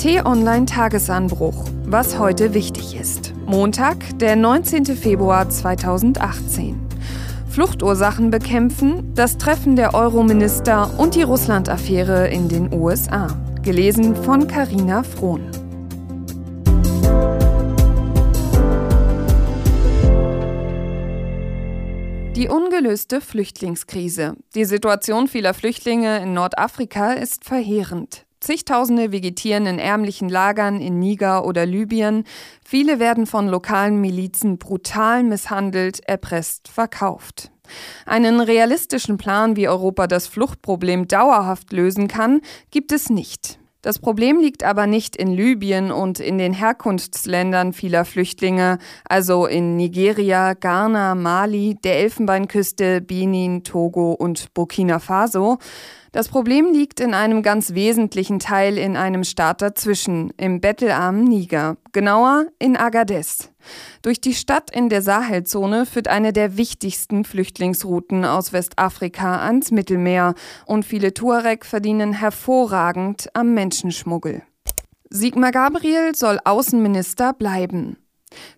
T-Online Tagesanbruch. Was heute wichtig ist. Montag, der 19. Februar 2018. Fluchtursachen bekämpfen, das Treffen der Euro-Minister und die Russland-Affäre in den USA. Gelesen von Carina Frohn. Die ungelöste Flüchtlingskrise. Die Situation vieler Flüchtlinge in Nordafrika ist verheerend. Zigtausende vegetieren in ärmlichen Lagern in Niger oder Libyen. Viele werden von lokalen Milizen brutal misshandelt, erpresst, verkauft. Einen realistischen Plan, wie Europa das Fluchtproblem dauerhaft lösen kann, gibt es nicht. Das Problem liegt aber nicht in Libyen und in den Herkunftsländern vieler Flüchtlinge, also in Nigeria, Ghana, Mali, der Elfenbeinküste, Benin, Togo und Burkina Faso. Das Problem liegt in einem ganz wesentlichen Teil in einem Staat dazwischen, im bettelarmen Niger, genauer in Agadez. Durch die Stadt in der Sahelzone führt eine der wichtigsten Flüchtlingsrouten aus Westafrika ans Mittelmeer und viele Tuareg verdienen hervorragend am Menschenschmuggel. Sigmar Gabriel soll Außenminister bleiben.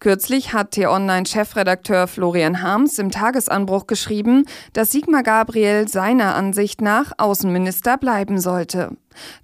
Kürzlich hat T-Online-Chefredakteur Florian Harms im Tagesanbruch geschrieben, dass Sigmar Gabriel seiner Ansicht nach Außenminister bleiben sollte.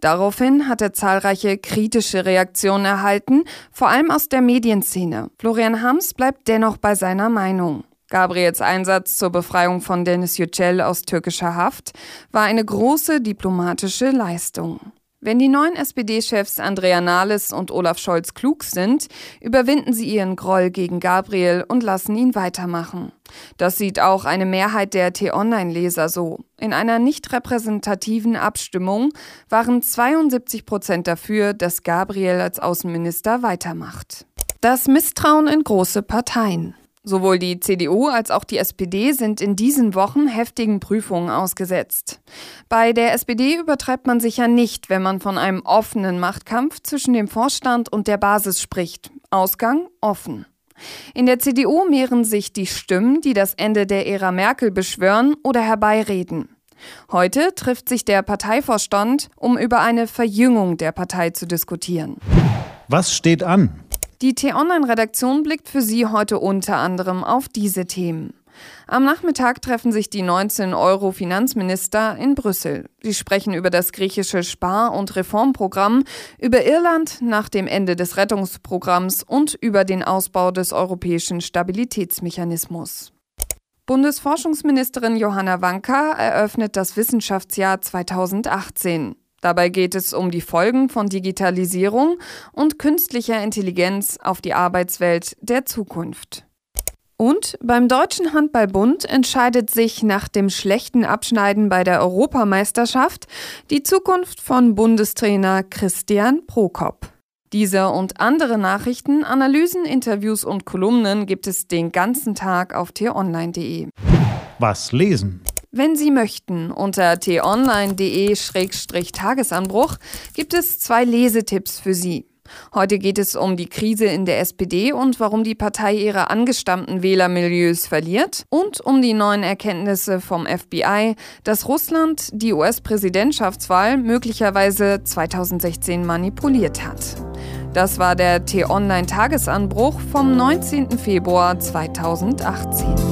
Daraufhin hat er zahlreiche kritische Reaktionen erhalten, vor allem aus der Medienszene. Florian Harms bleibt dennoch bei seiner Meinung. Gabriels Einsatz zur Befreiung von Dennis Yücel aus türkischer Haft war eine große diplomatische Leistung. Wenn die neuen SPD-Chefs Andrea Nahles und Olaf Scholz klug sind, überwinden sie ihren Groll gegen Gabriel und lassen ihn weitermachen. Das sieht auch eine Mehrheit der T-Online-Leser so. In einer nicht repräsentativen Abstimmung waren 72 Prozent dafür, dass Gabriel als Außenminister weitermacht. Das Misstrauen in große Parteien. Sowohl die CDU als auch die SPD sind in diesen Wochen heftigen Prüfungen ausgesetzt. Bei der SPD übertreibt man sicher nicht, wenn man von einem offenen Machtkampf zwischen dem Vorstand und der Basis spricht. Ausgang offen. In der CDU mehren sich die Stimmen, die das Ende der Ära Merkel beschwören oder herbeireden. Heute trifft sich der Parteivorstand, um über eine Verjüngung der Partei zu diskutieren. Was steht an? Die T-Online-Redaktion blickt für Sie heute unter anderem auf diese Themen. Am Nachmittag treffen sich die 19 Euro-Finanzminister in Brüssel. Sie sprechen über das griechische Spar- und Reformprogramm, über Irland nach dem Ende des Rettungsprogramms und über den Ausbau des europäischen Stabilitätsmechanismus. Bundesforschungsministerin Johanna Wanka eröffnet das Wissenschaftsjahr 2018. Dabei geht es um die Folgen von Digitalisierung und künstlicher Intelligenz auf die Arbeitswelt der Zukunft. Und beim Deutschen Handballbund entscheidet sich nach dem schlechten Abschneiden bei der Europameisterschaft die Zukunft von Bundestrainer Christian Prokop. Diese und andere Nachrichten, Analysen, Interviews und Kolumnen gibt es den ganzen Tag auf t-online.de. Was lesen? Wenn Sie möchten, unter t-online.de-tagesanbruch gibt es zwei Lesetipps für Sie. Heute geht es um die Krise in der SPD und warum die Partei ihre angestammten Wählermilieus verliert und um die neuen Erkenntnisse vom FBI, dass Russland die US-Präsidentschaftswahl möglicherweise 2016 manipuliert hat. Das war der T-Online-Tagesanbruch vom 19. Februar 2018.